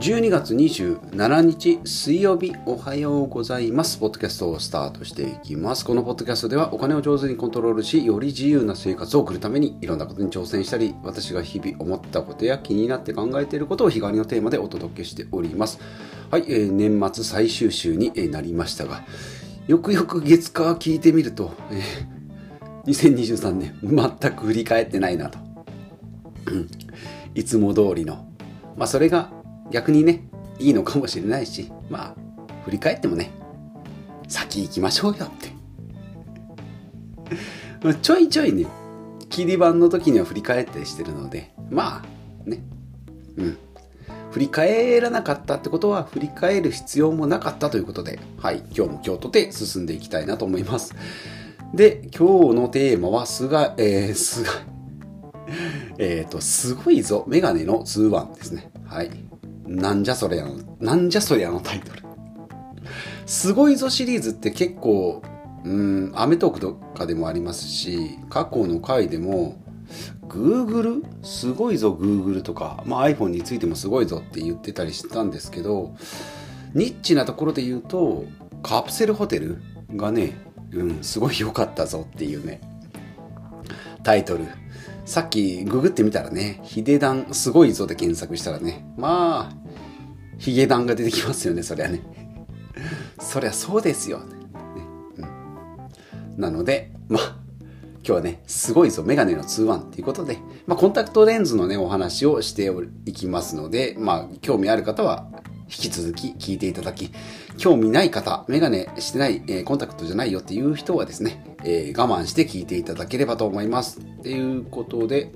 12月27日水曜日おはようございます。ポッドキャストをスタートしていきます。このポッドキャストではお金を上手にコントロールし、より自由な生活を送るためにいろんなことに挑戦したり、私が日々思ったことや気になって考えていることを日替わりのテーマでお届けしております。はい、えー、年末最終週になりましたが、よくよく月火聞いてみると、えー、2023年全く振り返ってないなと。いつも通りの。まあそれが逆にね、いいのかもしれないし、まあ、振り返ってもね、先行きましょうよって。ちょいちょいね、切り板の時には振り返ったりしてるので、まあ、ね、うん。振り返らなかったってことは、振り返る必要もなかったということで、はい、今日も今日とて進んでいきたいなと思います。で、今日のテーマは、すが、えー、すが、えっ、ー、と、すごいぞ、メガネの通話ですね。はい。なんじゃそりゃの、なんじゃそりゃのタイトル。すごいぞシリーズって結構、うん、アメトークとかでもありますし、過去の回でも、Google? すごいぞ Google とか、まあ、iPhone についてもすごいぞって言ってたりしてたんですけど、ニッチなところで言うと、カプセルホテルがね、うん、すごい良かったぞっていうね、タイトル。さっきググってみたらね、ヒデダンすごいぞで検索したらね、まあ、ヒゲダンが出てきますよね、そりゃね。そりゃそうですよ、ねうん。なので、まあ、今日はね、すごいぞ、メガネの2ワンということで、まあ、コンタクトレンズのね、お話をしていきますので、まあ、興味ある方は、引き続き聞いていただき、興味ない方、メガネしてない、えー、コンタクトじゃないよっていう人はですね、えー、我慢して聞いていただければと思います。っていうことで、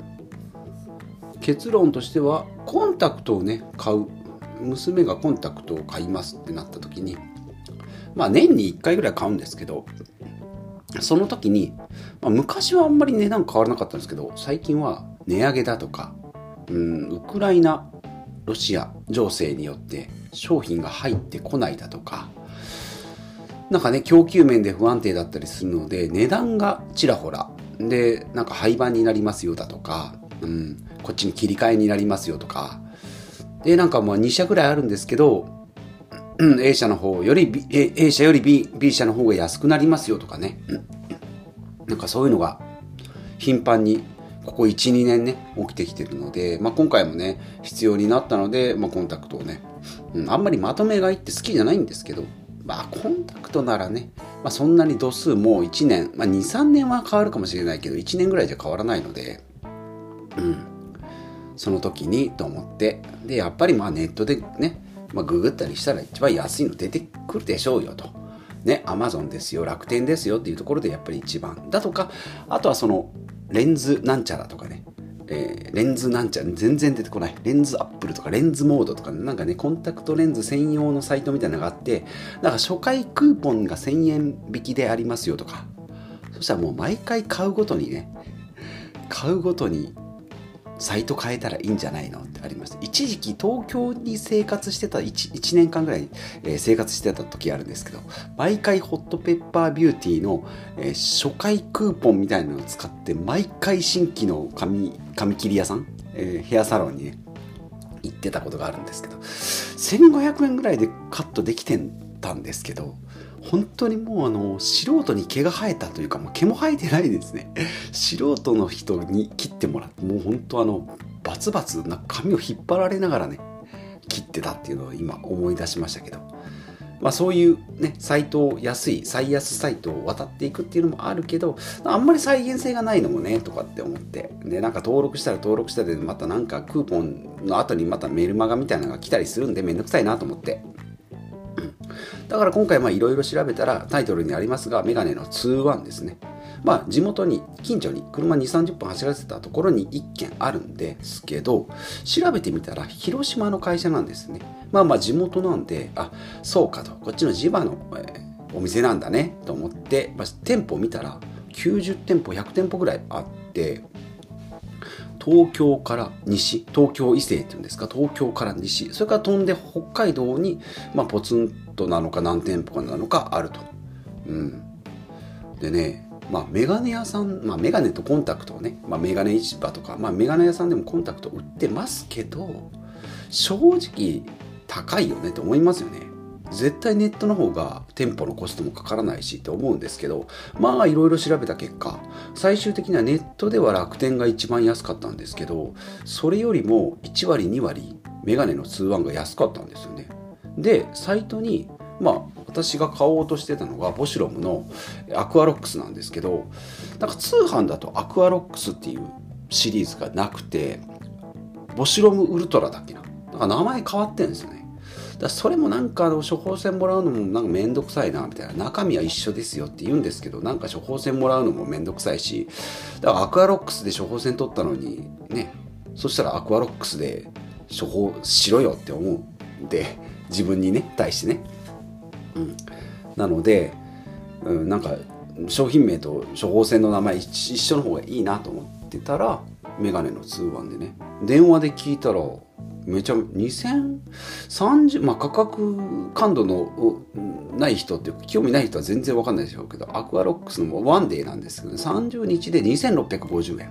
結論としては、コンタクトをね、買う娘がコンタクトを買いますってなった時に、まあ年に1回ぐらい買うんですけど、その時に、まあ、昔はあんまり値段変わらなかったんですけど、最近は値上げだとか、うん、ウクライナ、ロシア情勢によって商品が入ってこないだとか、なんかね、供給面で不安定だったりするので、値段がちらほら、で、なんか廃盤になりますよだとか、うん、こっちに切り替えになりますよとか、で、なんかまあ2社ぐらいあるんですけど、うん A 社の方より B、A 社より B, B 社の方が安くなりますよとかね。なんかそういうのが頻繁にここ1、2年ね、起きてきてるので、まあ、今回もね、必要になったので、まあ、コンタクトをね、うん、あんまりまとめ買いって好きじゃないんですけど、まあ、コンタクトならね、まあ、そんなに度数もう1年、まあ、2、3年は変わるかもしれないけど、1年ぐらいじゃ変わらないので、うん。その時にと思ってでやっぱりまあネットでね、まあ、ググったりしたら一番安いの出てくるでしょうよと。ね、アマゾンですよ、楽天ですよっていうところでやっぱり一番。だとか、あとはそのレンズなんちゃらとかね、えー、レンズなんちゃら全然出てこない。レンズアップルとかレンズモードとか、ね、なんかね、コンタクトレンズ専用のサイトみたいなのがあって、なんか初回クーポンが1000円引きでありますよとか、そしたらもう毎回買うごとにね、買うごとにサイト変えたらいいんじゃないのってありました。一時期東京に生活してた 1, 1年間ぐらい、え、生活してた時あるんですけど毎回ホットペッパービューティーの、え、初回クーポンみたいなのを使って毎回新規の髪髪切り屋さん、え、ヘアサロンにね行ってたことがあるんですけど1500円ぐらいでカットできてたんですけど本当にもうあの素人に毛が生えたというかもう毛も生えてないですね。素人の人に切ってもらってもう本当あのバツバツな髪を引っ張られながらね切ってたっていうのを今思い出しましたけど。まあそういうねサイトを安い最安サイトを渡っていくっていうのもあるけどあんまり再現性がないのもねとかって思って。でなんか登録したら登録したでまたなんかクーポンの後にまたメルマガみたいなのが来たりするんでめんどくさいなと思って。だから今回いろいろ調べたらタイトルにありますが、メガネの2-1ですね。まあ地元に、近所に車2、30分走らせたところに1軒あるんですけど、調べてみたら広島の会社なんですね。まあまあ地元なんで、あ、そうかと、こっちの地場の、えー、お店なんだねと思って、まあ、店舗見たら90店舗、100店舗ぐらいあって、東京から西、東京伊勢っていうんですか、東京から西、それから飛んで北海道に、まあ、ポツンとなのか何店舗かなのかあると。うん。でね、まあ、メガネ屋さん、まあ、メガネとコンタクトをね、まあ、メガネ市場とか、まあ、メガネ屋さんでもコンタクト売ってますけど、正直、高いよねって思いますよね絶対ネットの方が店舗のコストもかからないしって思うんですけどまあいろいろ調べた結果最終的にはネットでは楽天が一番安かったんですけどそれよりも1割2割メガネの通販が安かったんですよねでサイトにまあ私が買おうとしてたのがボシロムのアクアロックスなんですけどなんか通販だとアクアロックスっていうシリーズがなくてボシロムウルトラだっけな。なんか名前変わってるんですよね。だそれもなんか処方箋もらうのもなんかめんどくさいなみたいな。中身は一緒ですよって言うんですけどなんか処方箋もらうのもめんどくさいしだからアクアロックスで処方箋取ったのにね。そしたらアクアロックスで処方しろよって思うんで自分にね対してね、うん、なので、うん、なんか商品名と処方箋の名前一緒の方がいいなと思ってたらメガネの通販でね。電話で聞いたらめちゃ2030まあ価格感度のない人って興味ない人は全然わかんないでしょうけどアクアロックスのワンデーなんですけど、ね、30日で2650円。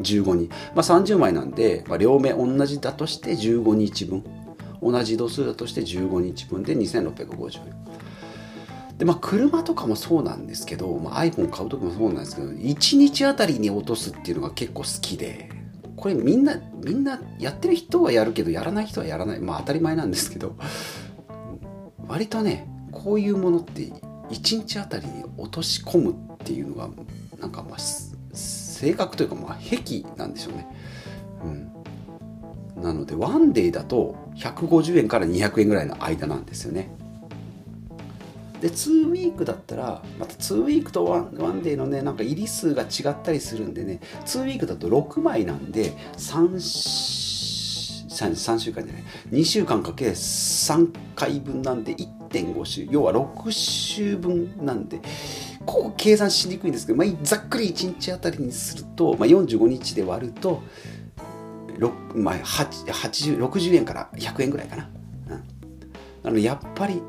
15日まあ30枚なんで、まあ、両目同じだとして15日分。同じ度数だとして15日分で2650円。でまあ車とかもそうなんですけど、まあ、iPhone 買う時もそうなんですけど1日あたりに落とすっていうのが結構好きでこれみんなみんなやってる人はやるけどやらない人はやらない。まあ当たり前なんですけど割とねこういうものって1日あたりに落とし込むっていうのがなんかまあ性格というかまあ癖なんでしょうね。うん、なのでワンデーだと150円から200円ぐらいの間なんですよね。で2ウィークだったらまた2ウィークとワンデーのねなんか入り数が違ったりするんでね2ウィークだと6枚なんで 3, 3, 週間じゃない2週間かけ3回分なんで1.5週要は6週分なんでここ計算しにくいんですけど、まあ、ざっくり1日あたりにすると、まあ、45日で割るとまあ、60円から100円ぐらいかな。うん、なのやっぱり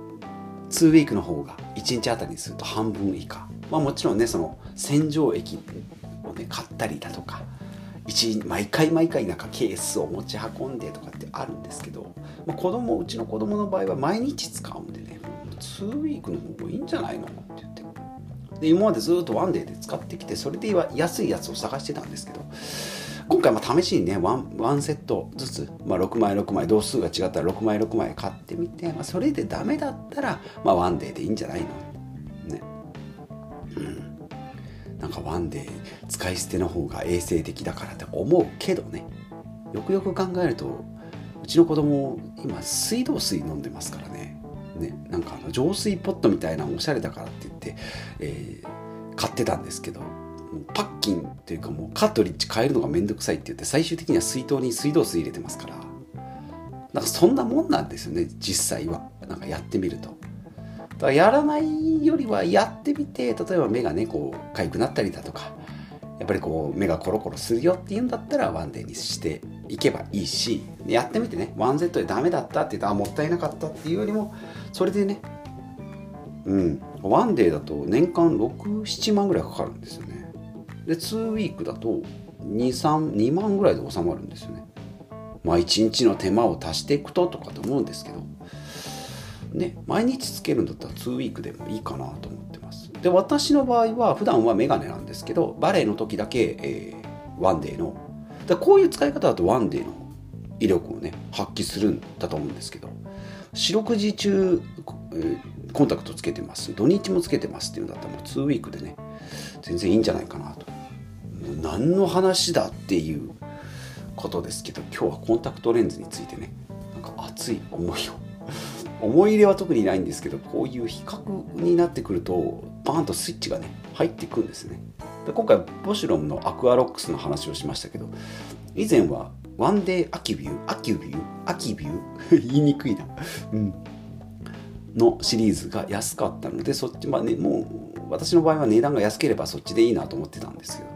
2ウィークの方が1日あたりにすると半分以下、まあ、もちろんねその洗浄液をね買ったりだとか毎回毎回なんかケースを持ち運んでとかってあるんですけど、まあ、子供うちの子供の場合は毎日使うんでね2ウィークの方がいいんじゃないのって言って。で今までずっとワンデーで使ってきてそれで安いやつを探してたんですけど今回も試しにねワンワンセットずつ、まあ、6枚6枚同数が違ったら6枚6枚買ってみて、まあ、それでダメだったら、まあ、ワンデーでいいんじゃないの？ね。うん。なんかワンデー使い捨ての方が衛生的だからって思うけどね。よくよく考えるとうちの子供今水道水飲んでますからね。ね。なんかあの浄水ポットみたいなおしゃれだからって言って、えー、買ってたんですけど。パッキンっていうかもうカートリッジ変えるのがめんどくさいって言って最終的には水筒に水道水入れてますから。なんかそんなもんなんですよね実際は。なんかやってみると。だからやらないよりはやってみて例えば目がねこう痒くなったりだとかやっぱりこう目がコロコロするよっていうんだったらワンデーにしていけばいいしやってみてねワンセットでダメだったって言ったらもったいなかったっていうよりもそれでねうんワンデーだと年間67万ぐらいかかるんですよね。で2ウィークだと232万ぐらいで収まるんですよね。まあ1日の手間を足していくととかと思うんですけど。ね毎日つけるんだったら2ウィークでもいいかなと思ってます。で私の場合は普段はメガネなんですけどバレエの時だけ、えー、ワンデーの。でこういう使い方だとワンデーの威力をね発揮するんだと思うんですけど。四六時中、コンタクトつけてます。土日もつけてますっていうんだったらもう2ウィークでね全然いいんじゃないかなと。何の話だっていうことですけど今日はコンタクトレンズについてねなんか熱い思いを。思い入れは特にないんですけどこういう比較になってくるとバーンとスイッチがね入っていくんですね。で今回ボシュロムのアクアロックスの話をしましたけど以前はワンデーアキビューアキビューアキビュー 言いにくいな、うん、のシリーズが安かったのでそっちまあねもう私の場合は値段が安ければそっちでいいなと思ってたんですけど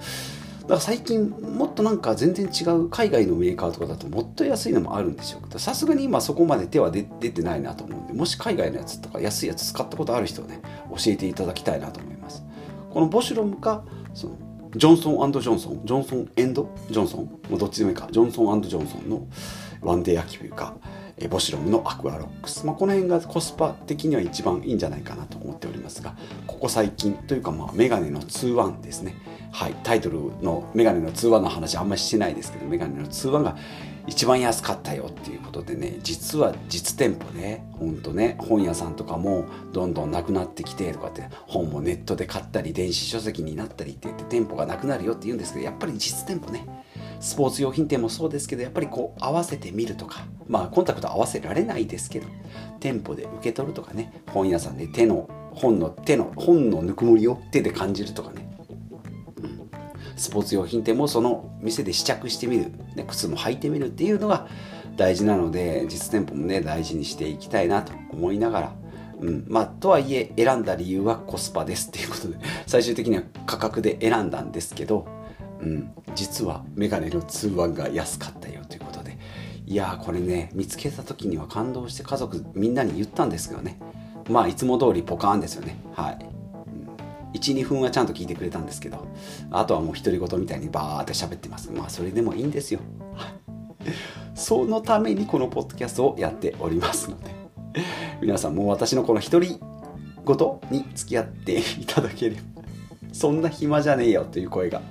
から最近もっとなんか全然違う海外のメーカーとかだともっと安いのもあるんでしょう。けどさすがに今そこまで手は出てないなと思うんでもし海外のやつとか安いやつ使ったことある人はね教えていただきたいなと思います。このボシュロムかそのジョンソンジョンソンジョンソンエンドジョンソンもうどっちでもいいか。ジョンソンジョンソンのワンデーアキビューかえボシロムのアクアロックス、まあ、この辺がコスパ的には一番いいんじゃないかなと思っておりますがここ最近というかまあメガネの2-1ですね。はいタイトルのメガネの2-1の話あんまりしてないですけどメガネの2-1が一番安かったよっていうことでね実は実店舗ねほんとね本屋さんとかもどんどんなくなってきてとかって本もネットで買ったり電子書籍になったりって言って店舗がなくなるよって言うんですけどやっぱり実店舗ねスポーツ用品店もそうですけどやっぱりこう合わせてみるとかまあコンタクト合わせられないですけど店舗で受け取るとかね本屋さんで手の本の手の本のぬくもりを手で感じるとかねスポーツ用品店もその店で試着してみる、ね、靴も履いてみるっていうのが大事なので実店舗もね大事にしていきたいなと思いながら、うん。まあ、とはいえ選んだ理由はコスパですっていうことで最終的には価格で選んだんですけど、うん、実はメガネの通話が安かったよということで。いやーこれね見つけた時には感動して家族みんなに言ったんですけどね。まあいつも通りポカーンですよね。はい。12分はちゃんと聞いてくれたんですけどあとはもう独り言みたいにバーって喋ってます。まあそれでもいいんですよ。そのためにこのポッドキャストをやっておりますので。皆さんもう私のこの独り言に付き合っていただければ。そんな暇じゃねえよという声が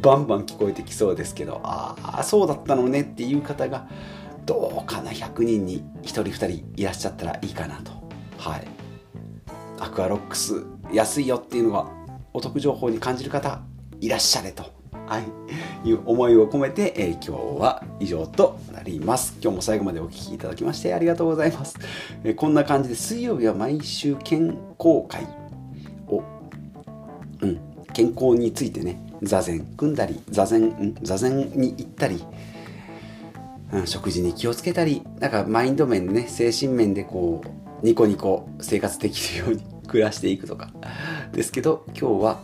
バンバン聞こえてきそうですけどああそうだったのねっていう方がどうかな100人に1人2人いらっしゃったらいいかなと。はい。アクアロックス安いよっていうのがお得情報に感じる方いらっしゃれと、はい、いう思いを込めて、えー、今日は以上となります。今日も最後までお聴きいただきましてありがとうございます、えー、こんな感じで水曜日は毎週健康会を、うん、健康についてね座禅組んだり座禅、ん、座禅に行ったりうん、食事に気をつけたりなんかマインド面ね精神面でこうニコニコ生活できるように暮らしていくとか。ですけど今日は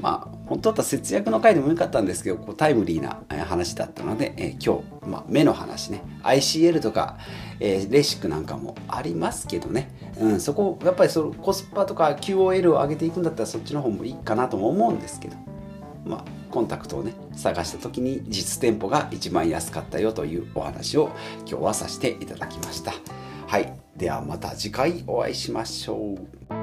まあ本当だったら節約の回でもよかったんですけどこうタイムリーな話だったので、えー、今日、まあ、目の話ね。ICL とか、えー、レシックなんかもありますけどね、うん、そこやっぱりそのコスパとか QOL を上げていくんだったらそっちの方もいいかなとも思うんですけど。まあコンタクトをね探した時に実店舗が一番安かったよというお話を今日はさせていただきました。はい。ではまた次回お会いしましょう。